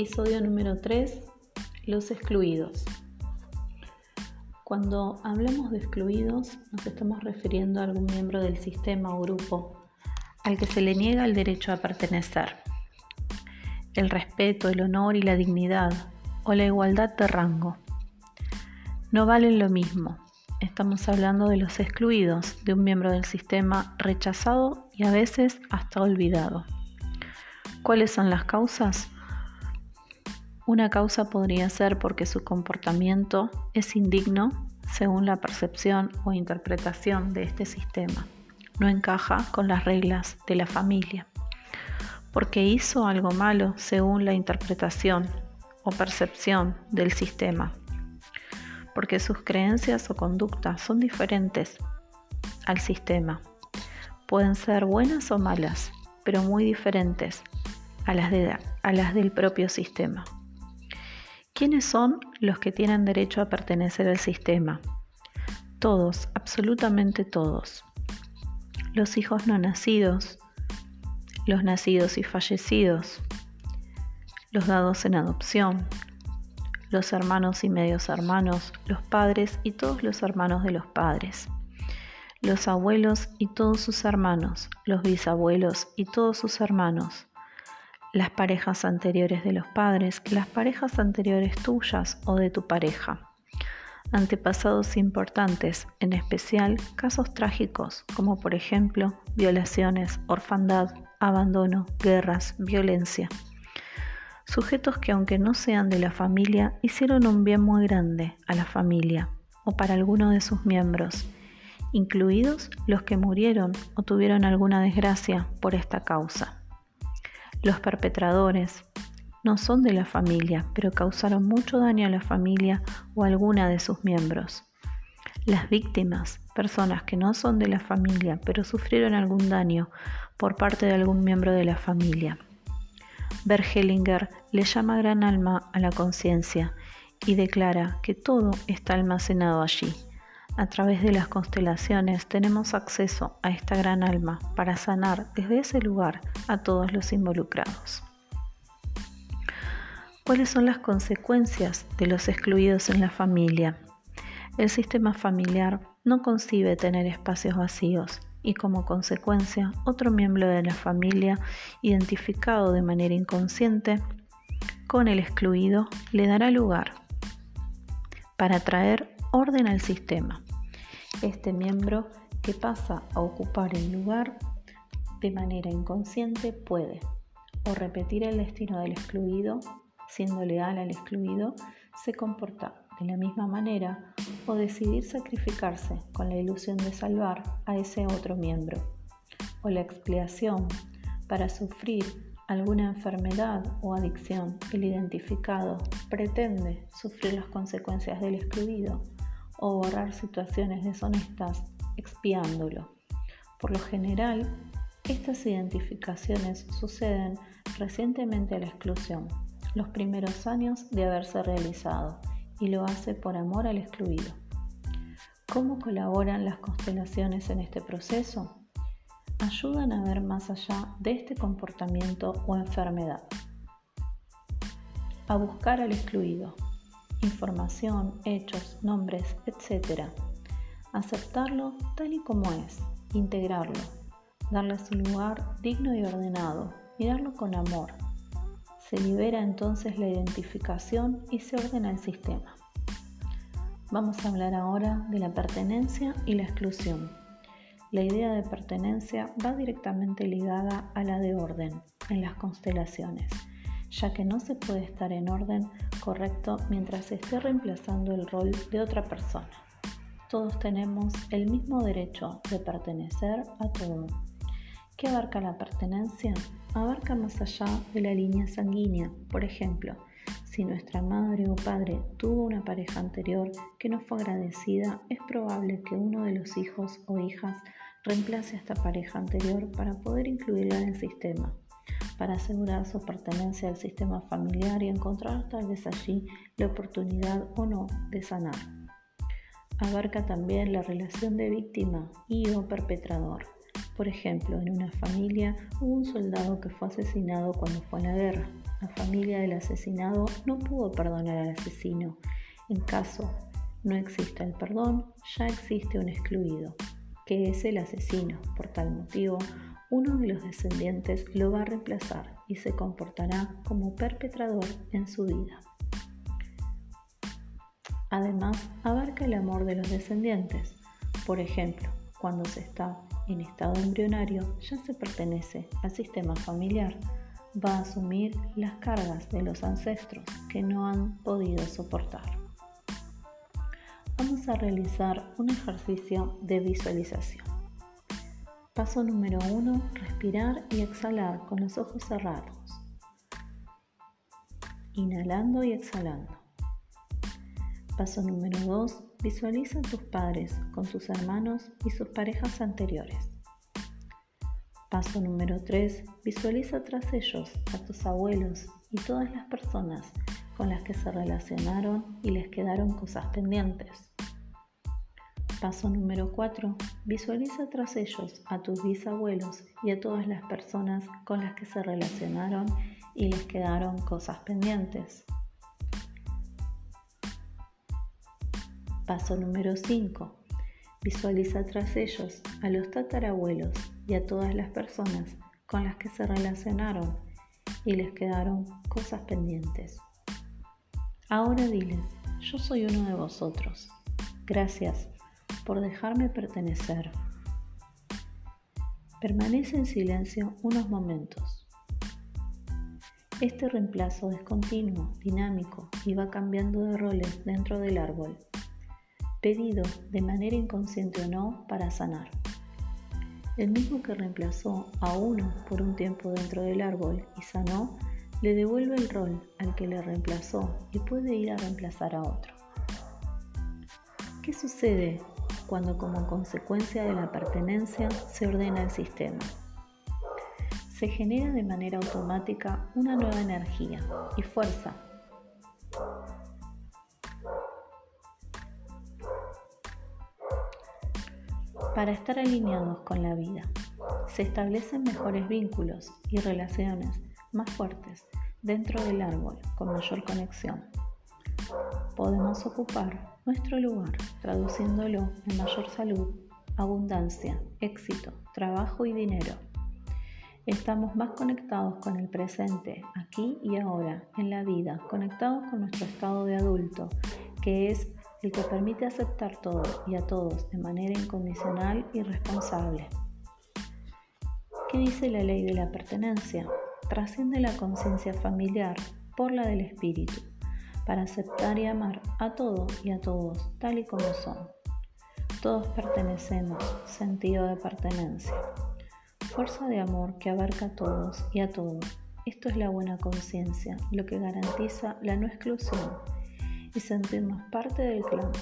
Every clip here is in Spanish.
Episodio número 3. Los excluidos. Cuando hablamos de excluidos nos estamos refiriendo a algún miembro del sistema o grupo al que se le niega el derecho a pertenecer. El respeto, el honor y la dignidad o la igualdad de rango. No valen lo mismo. Estamos hablando de los excluidos, de un miembro del sistema rechazado y a veces hasta olvidado. ¿Cuáles son las causas? Una causa podría ser porque su comportamiento es indigno según la percepción o interpretación de este sistema. No encaja con las reglas de la familia. Porque hizo algo malo según la interpretación o percepción del sistema. Porque sus creencias o conductas son diferentes al sistema. Pueden ser buenas o malas, pero muy diferentes a las, a las del propio sistema. ¿Quiénes son los que tienen derecho a pertenecer al sistema? Todos, absolutamente todos. Los hijos no nacidos, los nacidos y fallecidos, los dados en adopción, los hermanos y medios hermanos, los padres y todos los hermanos de los padres, los abuelos y todos sus hermanos, los bisabuelos y todos sus hermanos, las parejas anteriores de los padres, las parejas anteriores tuyas o de tu pareja. Antepasados importantes, en especial casos trágicos como por ejemplo violaciones, orfandad, abandono, guerras, violencia. Sujetos que aunque no sean de la familia, hicieron un bien muy grande a la familia o para alguno de sus miembros, incluidos los que murieron o tuvieron alguna desgracia por esta causa. Los perpetradores no son de la familia, pero causaron mucho daño a la familia o a alguna de sus miembros. Las víctimas, personas que no son de la familia, pero sufrieron algún daño por parte de algún miembro de la familia. Bergelinger le llama gran alma a la conciencia y declara que todo está almacenado allí a través de las constelaciones tenemos acceso a esta gran alma para sanar desde ese lugar a todos los involucrados. ¿Cuáles son las consecuencias de los excluidos en la familia? El sistema familiar no concibe tener espacios vacíos y como consecuencia otro miembro de la familia identificado de manera inconsciente con el excluido le dará lugar para traer orden al sistema este miembro que pasa a ocupar el lugar de manera inconsciente puede o repetir el destino del excluido, siendo leal al excluido, se comporta de la misma manera o decidir sacrificarse con la ilusión de salvar a ese otro miembro, o la expiación para sufrir alguna enfermedad o adicción, el identificado pretende sufrir las consecuencias del excluido o borrar situaciones deshonestas expiándolo. Por lo general, estas identificaciones suceden recientemente a la exclusión, los primeros años de haberse realizado, y lo hace por amor al excluido. ¿Cómo colaboran las constelaciones en este proceso? Ayudan a ver más allá de este comportamiento o enfermedad. A buscar al excluido información, hechos, nombres, etc. Aceptarlo tal y como es, integrarlo, darle su lugar digno y ordenado, mirarlo con amor. Se libera entonces la identificación y se ordena el sistema. Vamos a hablar ahora de la pertenencia y la exclusión. La idea de pertenencia va directamente ligada a la de orden en las constelaciones ya que no se puede estar en orden correcto mientras se esté reemplazando el rol de otra persona. Todos tenemos el mismo derecho de pertenecer a todo. ¿Qué abarca la pertenencia? Abarca más allá de la línea sanguínea. Por ejemplo, si nuestra madre o padre tuvo una pareja anterior que no fue agradecida, es probable que uno de los hijos o hijas reemplace a esta pareja anterior para poder incluirla en el sistema para asegurar su pertenencia al sistema familiar y encontrar tal vez allí la oportunidad o no de sanar. Abarca también la relación de víctima y o perpetrador. Por ejemplo, en una familia hubo un soldado que fue asesinado cuando fue a la guerra. la familia del asesinado no pudo perdonar al asesino. En caso no exista el perdón, ya existe un excluido, que es el asesino. Por tal motivo, uno de los descendientes lo va a reemplazar y se comportará como perpetrador en su vida. Además, abarca el amor de los descendientes. Por ejemplo, cuando se está en estado embrionario, ya se pertenece al sistema familiar. Va a asumir las cargas de los ancestros que no han podido soportar. Vamos a realizar un ejercicio de visualización. Paso número 1, respirar y exhalar con los ojos cerrados. Inhalando y exhalando. Paso número 2. Visualiza a tus padres con tus hermanos y sus parejas anteriores. Paso número 3. Visualiza tras ellos a tus abuelos y todas las personas con las que se relacionaron y les quedaron cosas pendientes. Paso número 4. Visualiza tras ellos a tus bisabuelos y a todas las personas con las que se relacionaron y les quedaron cosas pendientes. Paso número 5. Visualiza tras ellos a los tatarabuelos y a todas las personas con las que se relacionaron y les quedaron cosas pendientes. Ahora diles, yo soy uno de vosotros. Gracias por dejarme pertenecer. Permanece en silencio unos momentos. Este reemplazo es continuo, dinámico y va cambiando de roles dentro del árbol pedido de manera inconsciente o no para sanar. El mismo que reemplazó a uno por un tiempo dentro del árbol y sanó, le devuelve el rol al que le reemplazó y puede ir a reemplazar a otro. ¿Qué sucede cuando como consecuencia de la pertenencia se ordena el sistema? Se genera de manera automática una nueva energía y fuerza para estar alineados con la vida. Se establecen mejores vínculos y relaciones más fuertes dentro del árbol con mayor conexión. Podemos ocupar nuestro lugar traduciéndolo en mayor salud, abundancia, éxito, trabajo y dinero. Estamos más conectados con el presente, aquí y ahora, en la vida, conectados con nuestro estado de adulto, que es el que permite aceptar todo y a todos de manera incondicional y responsable. ¿Qué dice la ley de la pertenencia? Trasciende la conciencia familiar por la del espíritu, para aceptar y amar a todo y a todos tal y como son. Todos pertenecemos, sentido de pertenencia. Fuerza de amor que abarca a todos y a todo. Esto es la buena conciencia, lo que garantiza la no exclusión y sentirnos parte del clan.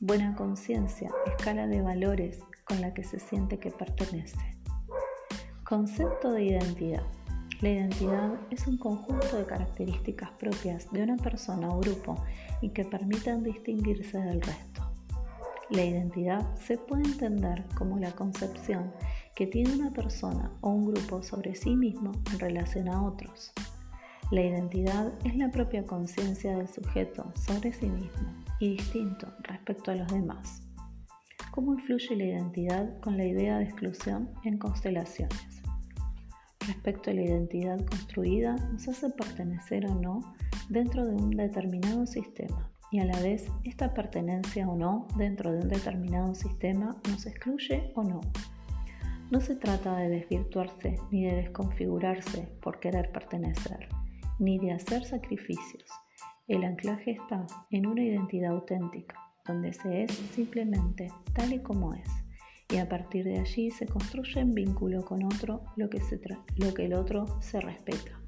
Buena conciencia, escala de valores con la que se siente que pertenece. Concepto de identidad. La identidad es un conjunto de características propias de una persona o grupo y que permitan distinguirse del resto. La identidad se puede entender como la concepción que tiene una persona o un grupo sobre sí mismo en relación a otros. La identidad es la propia conciencia del sujeto sobre sí mismo y distinto respecto a los demás. ¿Cómo influye la identidad con la idea de exclusión en constelaciones? Respecto a la identidad construida, nos hace pertenecer o no dentro de un determinado sistema y a la vez esta pertenencia o no dentro de un determinado sistema nos excluye o no. No se trata de desvirtuarse ni de desconfigurarse por querer pertenecer ni de hacer sacrificios. El anclaje está en una identidad auténtica, donde se es simplemente tal y como es, y a partir de allí se construye en vínculo con otro lo que, lo que el otro se respeta.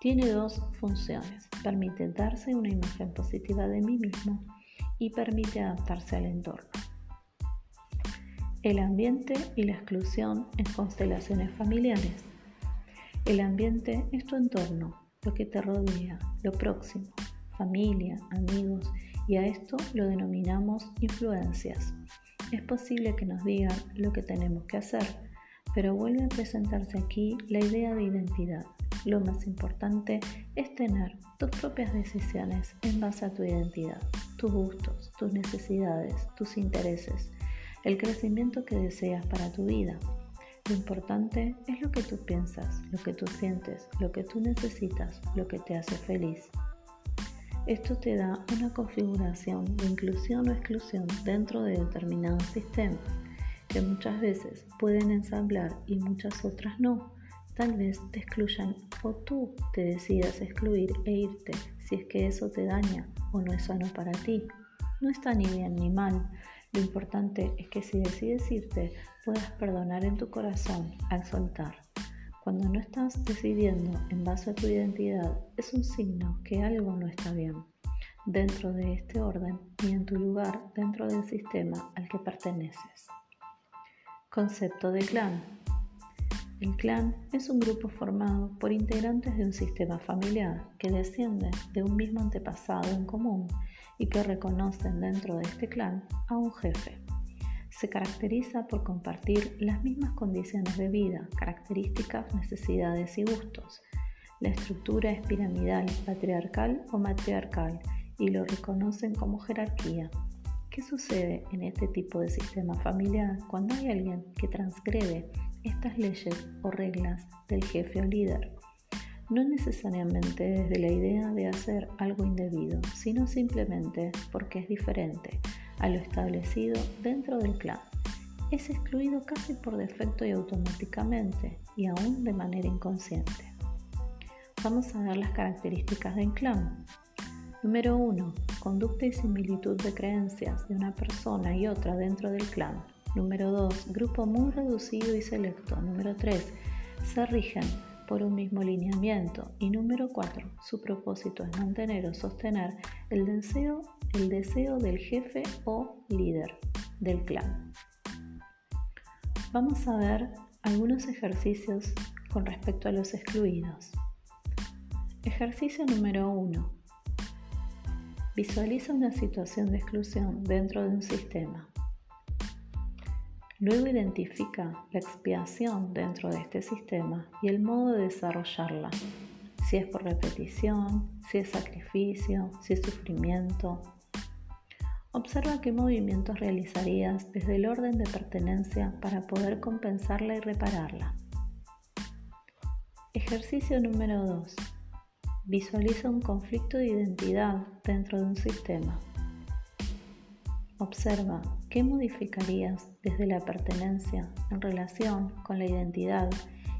Tiene dos funciones, permite darse una imagen positiva de mí mismo y permite adaptarse al entorno. El ambiente y la exclusión en constelaciones familiares. El ambiente es tu entorno, lo que te rodea, lo próximo, familia, amigos, y a esto lo denominamos influencias. Es posible que nos digan lo que tenemos que hacer, pero vuelve a presentarse aquí la idea de identidad. lo más importante es tener tus propias decisiones en base a tu identidad, tus gustos, tus necesidades, tus intereses, el crecimiento que deseas para tu vida. Lo importante es lo que tú piensas, lo que tú sientes, lo que tú necesitas, lo que te hace feliz. Esto te da una configuración de inclusión o exclusión dentro de determinados sistemas que muchas veces pueden ensamblar y muchas otras no. Tal vez te excluyan o tú te decidas excluir e irte si es que eso te daña o no es sano para ti. No está ni bien ni mal. Lo importante es que si decides irte puedas perdonar en tu corazón al soltar. Cuando no estás decidiendo en base a tu identidad es un signo que algo no está bien dentro de este orden y en tu lugar dentro del sistema al que perteneces. Concepto de clan. El clan es un grupo formado por integrantes de un sistema familiar que descienden de un mismo antepasado en común y que reconocen dentro de este clan a un jefe. Se caracteriza por compartir las mismas condiciones de vida, características, necesidades y gustos. La estructura es piramidal, patriarcal o matriarcal y lo reconocen como jerarquía, ¿Qué sucede en este tipo de sistema familiar cuando hay alguien que transgrede estas leyes o reglas del jefe o líder? No necesariamente desde la idea de hacer algo indebido, sino simplemente porque es diferente a lo establecido dentro del clan. Es excluido casi por defecto y automáticamente, y aún de manera inconsciente. Vamos a ver las características del clan. Número 1. Conducta y similitud de creencias de una persona y otra dentro del clan. Número 2. Grupo muy reducido y selecto. Número 3. Se rigen por un mismo lineamiento. Y número 4. Su propósito es mantener o sostener el deseo, el deseo del jefe o líder del clan. Vamos a ver algunos ejercicios con respecto a los excluidos. Ejercicio número 1. Visualiza una situación de exclusión dentro de un sistema. Luego identifica la expiación dentro de este sistema y el modo de desarrollarla, si es por repetición, si es sacrificio, si es sufrimiento. Observa qué movimientos realizarías desde el orden de pertenencia para poder compensarla y repararla. Ejercicio número 2. Visualiza un conflicto de identidad dentro de un sistema. Observa qué modificarías desde la pertenencia en relación con la identidad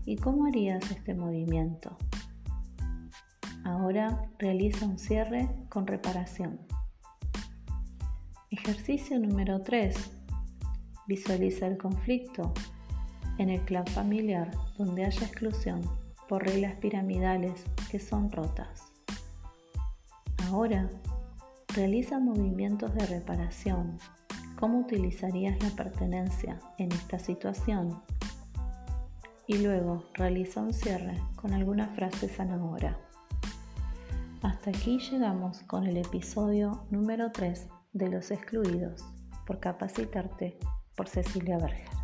y cómo harías este movimiento. Ahora realiza un cierre con reparación. Ejercicio número 3. Visualiza el conflicto en el clan familiar donde haya exclusión por reglas piramidales que son rotas. Ahora, realiza movimientos de reparación. ¿Cómo utilizarías la pertenencia en esta situación? Y luego realiza un cierre con alguna frase sanadora. Hasta aquí llegamos con el episodio número 3 de Los Excluidos por Capacitarte por Cecilia Berger.